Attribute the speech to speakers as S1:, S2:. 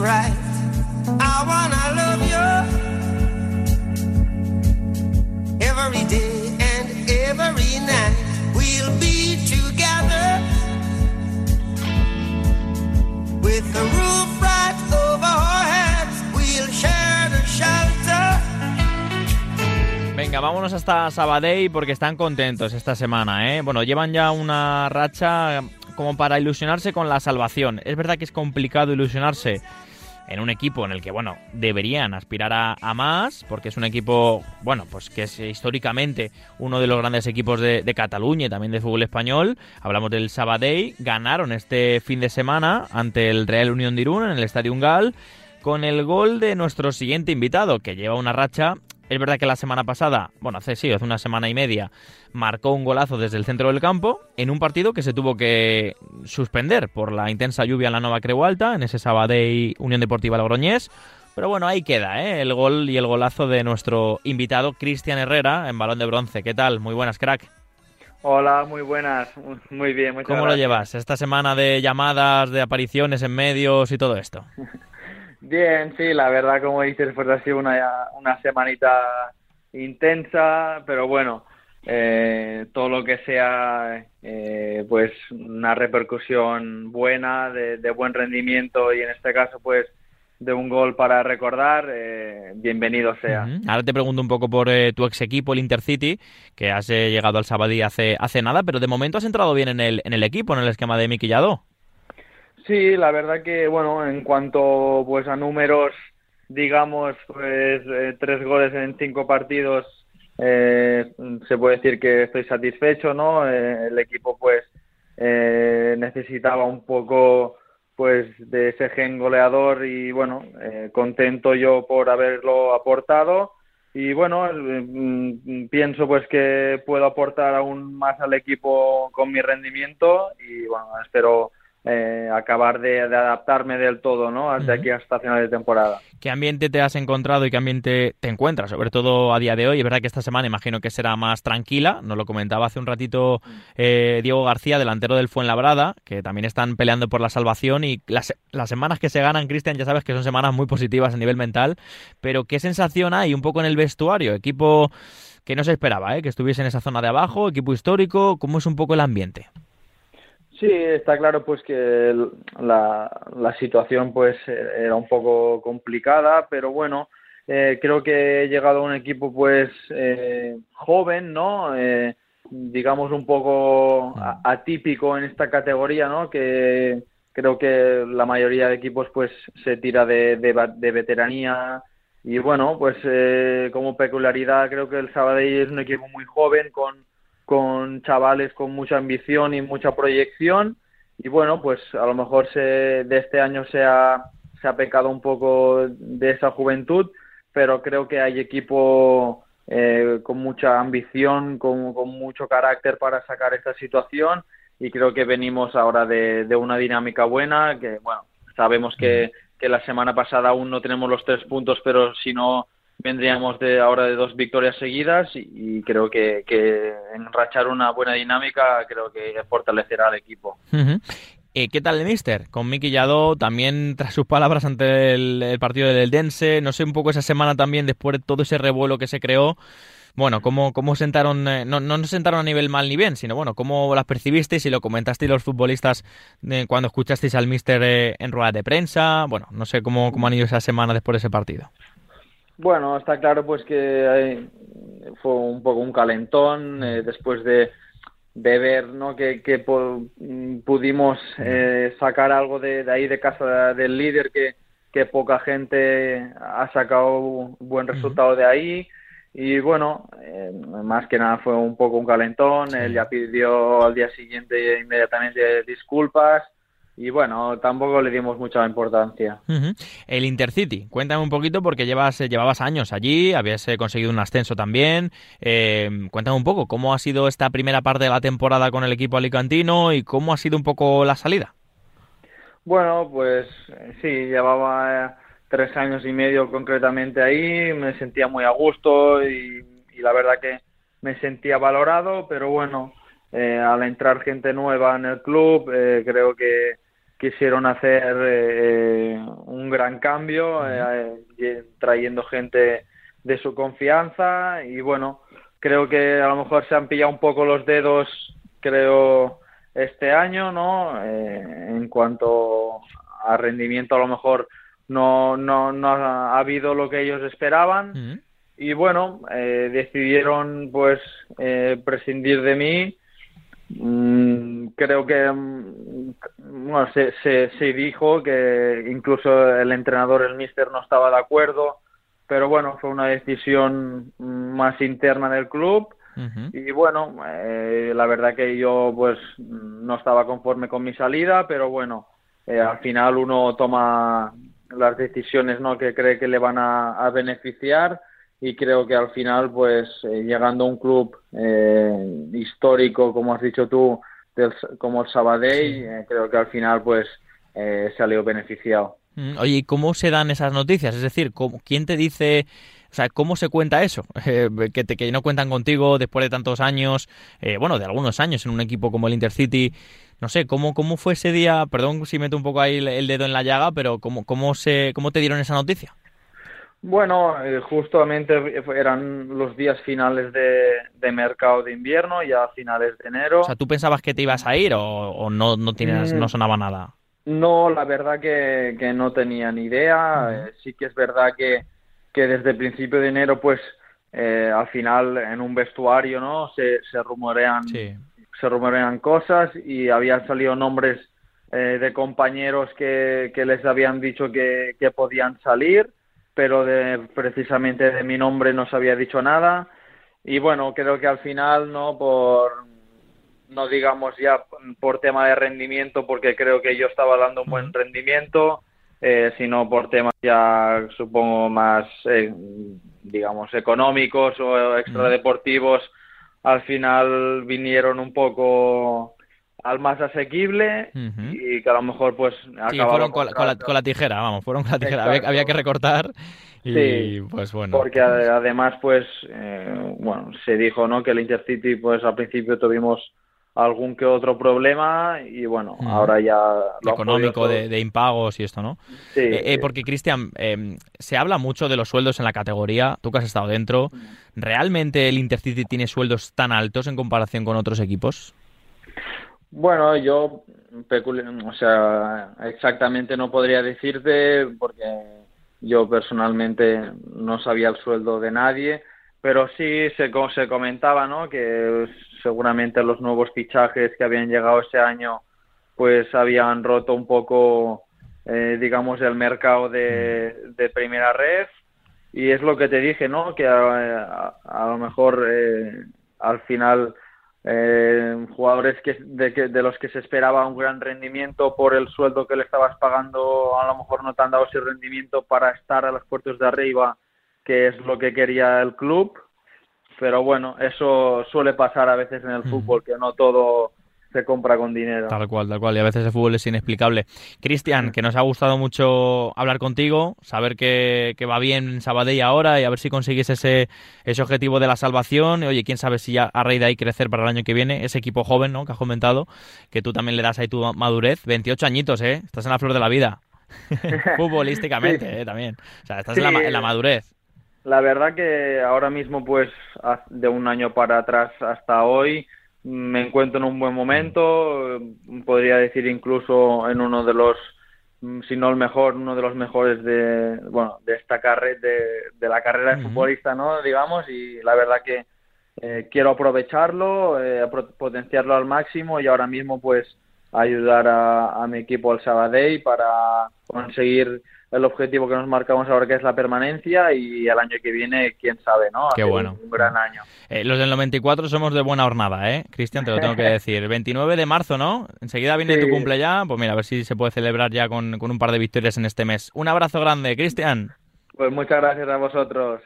S1: right. I wanna love you every day and every night. We'll be together with the roof right over our heads. We'll share the shelter.
S2: Venga, vámonos hasta Sabadell porque están contentos esta semana, ¿eh? Bueno, llevan ya una racha como para ilusionarse con la salvación. Es verdad que es complicado ilusionarse en un equipo en el que, bueno, deberían aspirar a, más, porque es un equipo, bueno, pues que es históricamente uno de los grandes equipos de, de Cataluña y también de fútbol español. Hablamos del Sabadell, ganaron este fin de semana ante el Real Unión de Irún en el Estadio Ungal con el gol de nuestro siguiente invitado, que lleva una racha. Es verdad que la semana pasada, bueno, hace sí, hace una semana y media, marcó un golazo desde el centro del campo en un partido que se tuvo que suspender por la intensa lluvia en la Nova Creu Alta, en ese Sabadell Unión Deportiva Logroñés. Pero bueno, ahí queda, ¿eh? El gol y el golazo de nuestro invitado Cristian Herrera en balón de bronce. ¿Qué tal? Muy buenas, crack.
S3: Hola, muy buenas, muy bien. Muchas
S2: ¿Cómo lo llevas? Esta semana de llamadas, de apariciones en medios y todo esto.
S3: Bien, sí, la verdad, como dices, pues ha sido una, una semanita intensa, pero bueno, eh, todo lo que sea, eh, pues una repercusión buena, de, de buen rendimiento y en este caso, pues de un gol para recordar, eh, bienvenido sea.
S2: Ahora te pregunto un poco por eh, tu ex equipo, el Intercity, que has eh, llegado al Sabadell hace, hace nada, pero de momento has entrado bien en el, en el equipo, en el esquema de Miki Lladó.
S3: Sí, la verdad que, bueno, en cuanto pues a números, digamos, pues eh, tres goles en cinco partidos, eh, se puede decir que estoy satisfecho, ¿no? Eh, el equipo pues eh, necesitaba un poco pues de ese gen goleador y bueno, contento yo por haberlo aportado y bueno, mm, pienso pues que puedo aportar aún más al equipo con mi rendimiento y bueno, espero eh, acabar de, de adaptarme del todo, ¿no? Hasta
S2: Ujú.
S3: aquí hasta final de temporada.
S2: ¿Qué ambiente te has encontrado y qué ambiente te encuentras? Sobre todo a día de hoy. Es verdad que esta semana imagino que será más tranquila. Nos lo comentaba hace un ratito eh, Diego García, delantero del Fuenlabrada, que también están peleando por la salvación. Y las, las semanas que se ganan, Cristian, ya sabes que son semanas muy positivas a nivel mental. Pero ¿qué sensación hay un poco en el vestuario? Equipo que no se esperaba, ¿eh? que estuviese en esa zona de abajo, equipo histórico. ¿Cómo es un poco el ambiente?
S3: Sí, está claro pues que la, la situación pues eh, era un poco complicada, pero bueno, eh, creo que he llegado a un equipo pues eh, joven, ¿no? Eh, digamos un poco atípico en esta categoría, ¿no? Que creo que la mayoría de equipos pues se tira de, de, de veteranía y bueno, pues eh, como peculiaridad creo que el Sabadell es un equipo muy joven con con chavales con mucha ambición y mucha proyección. Y bueno pues a lo mejor se, de este año se ha, se ha pecado un poco de esa juventud pero creo que hay equipo eh, con mucha ambición con, con mucho carácter para sacar esta situación. Y creo que venimos ahora de, de una dinámica buena que bueno sabemos que, que la semana pasada aún no tenemos los tres puntos pero si no vendríamos de ahora de dos victorias seguidas y, creo que, enrachar una buena dinámica creo que fortalecerá al equipo.
S2: Eh, ¿Qué tal el Mister? Con Miki Lladó, también tras sus palabras ante el, el partido del Dense, no sé, un poco esa semana también, después de todo ese revuelo que se creó, bueno, ¿cómo, cómo sentaron, eh, no, no nos sentaron a nivel mal ni bien, sino bueno, cómo las percibisteis y lo comentasteis los futbolistas eh, cuando escuchasteis al Mister eh, en rueda de prensa? Bueno, no sé cómo, cómo han ido esa semana después de ese partido.
S3: Bueno, está claro pues que eh, fue un poco un calentón eh, después de, de ver ¿no? que, mm, pudimos eh, sacar algo de, de ahí de casa del líder que, que poca gente ha sacado buen resultado de ahí. Y bueno, eh, más que nada fue un poco un calentón, él ya pidió al día siguiente inmediatamente disculpas y bueno, tampoco le dimos mucha importancia.
S2: Ujú. El Intercity, cuéntame un poquito porque llevas, eh, llevabas años allí, habías eh, conseguido un ascenso también. Eh, cuéntame un poco cómo ha sido esta primera parte de la temporada con el equipo alicantino y cómo ha sido un poco la salida.
S3: Bueno, pues eh, sí, llevaba tres años y medio concretamente ahí, me sentía muy a gusto y, y la verdad que me sentía valorado, pero bueno, eh, al entrar gente nueva en el club, eh, creo que, quisieron hacer eh, un gran cambio, eh, trayendo gente de su confianza y bueno, creo que a lo mejor se han pillado un poco los dedos, creo, este año, ¿no? Eh, en cuanto a rendimiento, a lo mejor no, no, no ha habido lo que ellos esperaban. Y bueno, eh, decidieron pues eh, prescindir de mí. Mm, creo que mm, bueno, se, se, se dijo que incluso el entrenador, el mister, no estaba de acuerdo pero bueno, fue una decisión más interna del club. Y bueno, eh, la verdad que yo pues no estaba conforme con mi salida, pero bueno, eh, al final uno toma las decisiones ¿no? que cree que le van a, beneficiar. Y creo que al final pues eh, llegando a un club histórico como has dicho tú como el Sabadell creo que al final pues salió beneficiado.
S2: Mm, oye, cómo se dan esas noticias? Es decir, ¿quién te dice, o sea, cómo se cuenta eso? Eh, que, te, que no cuentan contigo después de tantos años, eh, bueno, de algunos años en un equipo como el Intercity. No sé, ¿cómo, cómo fue ese día? Perdón si meto un poco ahí el, dedo en la llaga, pero ¿cómo, cómo, se, cómo te dieron esa noticia?
S3: Bueno, eh, justamente eran los días finales de, mercado de invierno, ya finales de enero.
S2: O sea, ¿tú pensabas que te ibas a ir o, no, no, tienes, no mm. sonaba nada?
S3: No, la verdad que, que no tenía ni idea. Eh, sí que es verdad que, que desde el principio de enero, pues eh, al final en un vestuario, ¿no? Se, se rumorean, se rumorean cosas y habían salido nombres eh, de compañeros que, que les habían dicho que, que podían salir, pero de, precisamente de mi nombre no se había dicho nada. Y bueno, creo que al final, ¿no? Por no digamos ya por tema de rendimiento, porque creo que yo estaba dando un buen rendimiento, eh, sino por temas ya supongo más, eh, digamos, económicos o extradeportivos, al final vinieron un poco al más asequible y que a lo mejor pues
S2: sí, fueron con, la, tijera vamos fueron con la tijera. Había, que recortar y pues bueno.
S3: porque además pues eh, bueno se dijo no que el Intercity pues al principio tuvimos algún que otro problema y bueno, ahora ya...
S2: Lo económico, de, impagos y esto, ¿no?
S3: Sí.
S2: Eh, eh, porque, Cristian, em, se habla mucho de los sueldos en la categoría, tú que has estado dentro, ¿realmente el Intercity tiene sueldos tan altos en comparación con otros equipos?
S3: Bueno, yo, o sea, exactamente no podría decirte porque yo personalmente no sabía el sueldo de nadie, pero sí se, se comentaba, ¿no? Que seguramente los nuevos fichajes que habían llegado ese año pues habían roto un poco eh, digamos el mercado de, de, primera red y es lo que te dije no que a, lo mejor eh, al final eh, jugadores que de, de los que se esperaba un gran rendimiento por el sueldo que le estabas pagando a lo mejor no te han dado ese rendimiento para estar a los puertos de arriba que es lo que quería el club. Pero bueno, eso suele pasar a veces en el fútbol, que no todo se compra con dinero.
S2: Tal cual, tal cual. Y a veces el fútbol es inexplicable. Cristian, que nos ha gustado mucho hablar contigo, saber que, va bien Sabadell ahora y a ver si consigues ese, ese objetivo de la salvación. Y, oye, quién sabe si ya a raíz de ahí crecer para el año que viene. Ese equipo joven, ¿no? Que has comentado, que tú también le das ahí tu madurez. 28 añitos, ¿eh? Estás en la flor de la vida. Futbolísticamente, ¿eh? También. O sea, estás en, la, en la madurez.
S3: La verdad que ahora mismo, pues, de un año para atrás hasta hoy, me encuentro en un buen momento, podría decir incluso en uno de los, si no el mejor, uno de los mejores de, bueno, de esta carrera, de, la carrera de futbolista, ¿no? Digamos, y la verdad que eh, quiero aprovecharlo, eh, potenciarlo al máximo y ahora mismo, pues, ayudar a, a mi equipo al Sabadell para conseguir el objetivo que nos marcamos ahora que es la permanencia y el año que viene, quién sabe, ¿no?
S2: Qué bueno.
S3: Un, gran año.
S2: Eh, los del 94 somos de buena jornada, ¿eh? Cristian, te lo tengo que decir. 29 de marzo, ¿no? Enseguida viene tu cumple ya, pues mira, a ver si se puede celebrar ya con, con un par de victorias en este mes. Un abrazo grande, Cristian.
S3: Pues muchas gracias a vosotros.